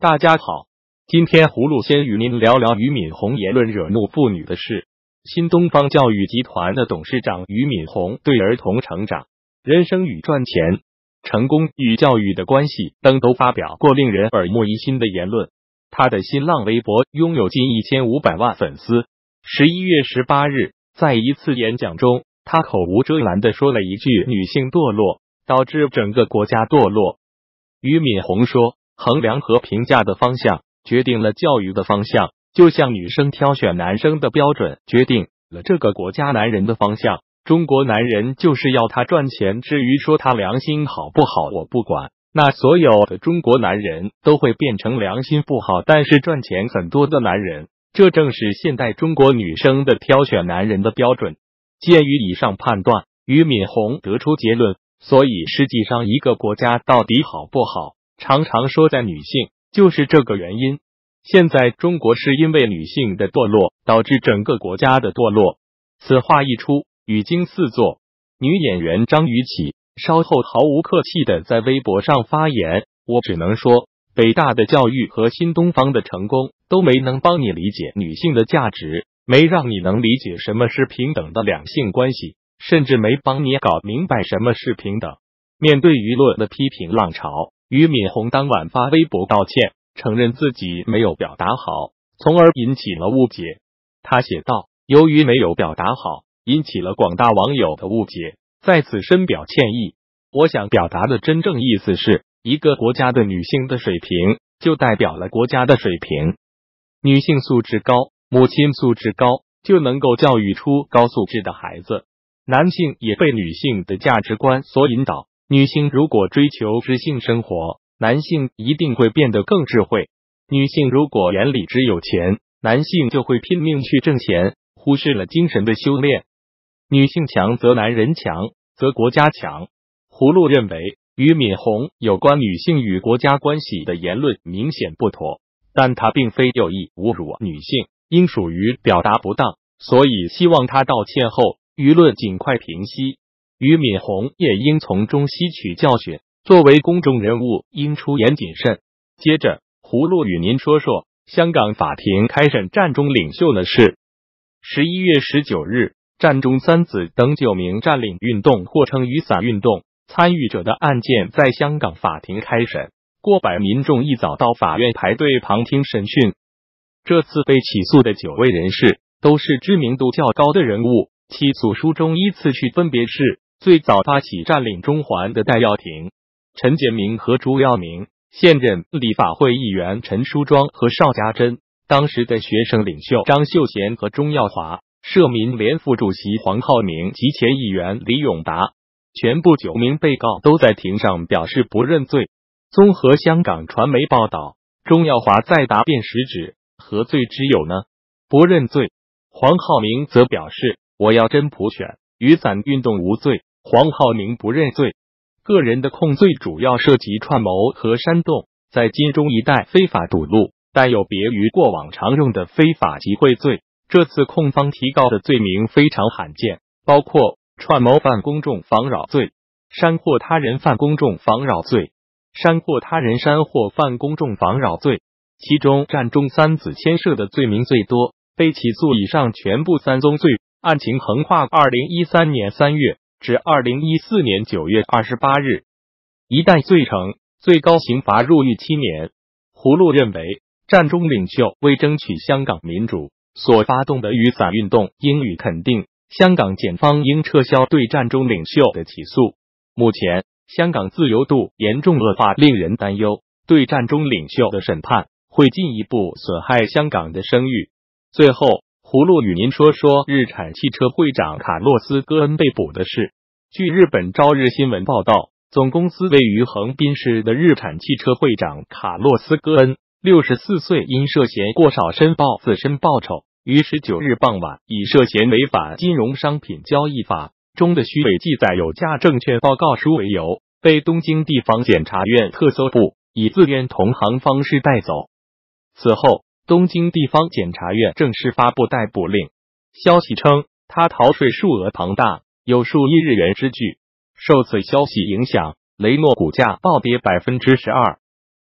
大家好，今天葫芦先与您聊聊俞敏洪言论惹怒妇女的事。新东方教育集团的董事长俞敏洪对儿童成长、人生与赚钱、成功与教育的关系等都发表过令人耳目一新的言论。他的新浪微博拥有近一千五百万粉丝。十一月十八日，在一次演讲中，他口无遮拦的说了一句：“女性堕落导致整个国家堕落。”俞敏洪说：“衡量和评价的方向决定了教育的方向。”就像女生挑选男生的标准决定了这个国家男人的方向，中国男人就是要他赚钱。至于说他良心好不好，我不管。那所有的中国男人都会变成良心不好但是赚钱很多的男人，这正是现代中国女生的挑选男人的标准。鉴于以上判断，俞敏洪得出结论：所以实际上一个国家到底好不好，常常说在女性，就是这个原因。现在中国是因为女性的堕落导致整个国家的堕落。此话一出，语惊四座。女演员张雨绮稍后毫无客气的在微博上发言：“我只能说，北大的教育和新东方的成功都没能帮你理解女性的价值，没让你能理解什么是平等的两性关系，甚至没帮你搞明白什么是平等。”面对舆论的批评浪潮，俞敏洪当晚发微博道歉。承认自己没有表达好，从而引起了误解。他写道：“由于没有表达好，引起了广大网友的误解，在此深表歉意。我想表达的真正意思是，一个国家的女性的水平，就代表了国家的水平。女性素质高，母亲素质高，就能够教育出高素质的孩子。男性也被女性的价值观所引导。女性如果追求知性生活。”男性一定会变得更智慧。女性如果眼里只有钱，男性就会拼命去挣钱，忽视了精神的修炼。女性强则男人强，则国家强。葫芦认为，俞敏洪有关女性与国家关系的言论明显不妥，但他并非有意侮辱女性，应属于表达不当，所以希望他道歉后舆论尽快平息。俞敏洪也应从中吸取教训。作为公众人物，应出言谨慎。接着，葫芦与您说说香港法庭开审战中领袖的事。十一月十九日，战中三子等九名占领运动或称雨伞运动参与者的案件在香港法庭开审，过百民众一早到法院排队旁听审讯。这次被起诉的九位人士都是知名度较高的人物。起诉书中依次序分别是：最早发起占领中环的戴耀廷。陈建明和朱耀明，现任立法会议员陈淑庄和邵家珍，当时的学生领袖张秀贤和钟耀华，社民联副主席黄浩明及前议员李永达，全部九名被告都在庭上表示不认罪。综合香港传媒报道，钟耀华在答辩时指何罪之有呢？不认罪。黄浩明则表示我要真普选，雨伞运动无罪。黄浩明不认罪。个人的控罪主要涉及串谋和煽动在金钟一带非法堵路，但有别于过往常用的非法集会罪。这次控方提告的罪名非常罕见，包括串谋犯公众妨扰罪、煽惑他人犯公众妨扰罪、煽惑他人煽惑犯公众妨扰罪。其中占中三子牵涉的罪名最多，被起诉以上全部三宗罪。案情横跨二零一三年三月。至二零一四年九月二十八日，一旦罪成，最高刑罚入狱七年。葫芦认为，战中领袖为争取香港民主所发动的雨伞运动应予肯定，香港检方应撤销对战中领袖的起诉。目前，香港自由度严重恶化，令人担忧，对战中领袖的审判会进一步损害香港的声誉。最后。葫芦与您说说日产汽车会长卡洛斯·戈恩被捕的事。据日本朝日新闻报道，总公司位于横滨市的日产汽车会长卡洛斯·戈恩，六十四岁，因涉嫌过少申报自身报酬，于十九日傍晚以涉嫌违反金融商品交易法中的虚伪记载有价证券报告书为由，被东京地方检察院特搜部以自愿同行方式带走。此后。东京地方检察院正式发布逮捕令。消息称，他逃税数额庞大，有数亿日元之巨。受此消息影响，雷诺股价暴跌百分之十二。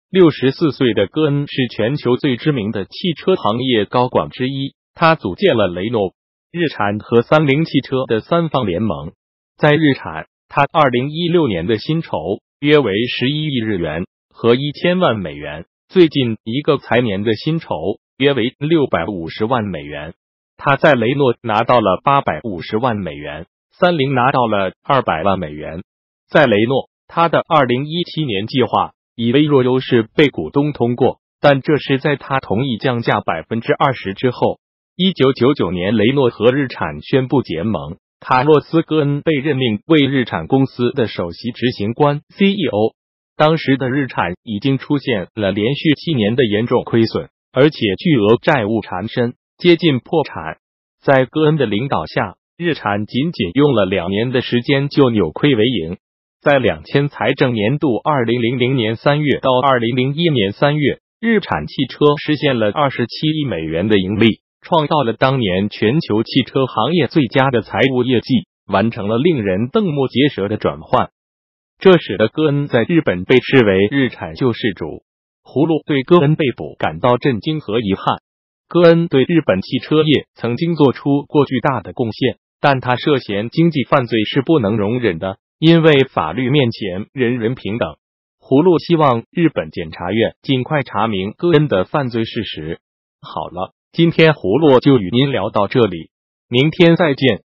六十四岁的戈恩是全球最知名的汽车行业高管之一，他组建了雷诺、日产和三菱汽车的三方联盟。在日产，他二零一六年的薪酬约为十一亿日元和一千万美元，最近一个财年的薪酬约为六百五十万美元。他在雷诺拿到了八百五十万美元，三菱拿到了二百万美元。在雷诺，他的二零一七年计划。以微弱优势被股东通过，但这是在他同意降价百分之二十之后。一九九九年，雷诺和日产宣布结盟，卡洛斯·戈恩被任命为日产公司的首席执行官 CEO。当时的日产已经出现了连续七年的严重亏损，而且巨额债务缠身，接近破产。在戈恩的领导下，日产仅仅用了两年的时间就扭亏为盈。在两千财政年度二零零零年三月到二零零一年三月，日产汽车实现了二十七亿美元的盈利，创造了当年全球汽车行业最佳的财务业绩，完成了令人瞠目结舌的转换。这使得戈恩在日本被视为日产救世主。葫芦对戈恩被捕感到震惊和遗憾。戈恩对日本汽车业曾经做出过巨大的贡献，但他涉嫌经济犯罪是不能容忍的。因为法律面前人人平等，葫芦希望日本检察院尽快查明戈恩的犯罪事实。好了，今天葫芦就与您聊到这里，明天再见。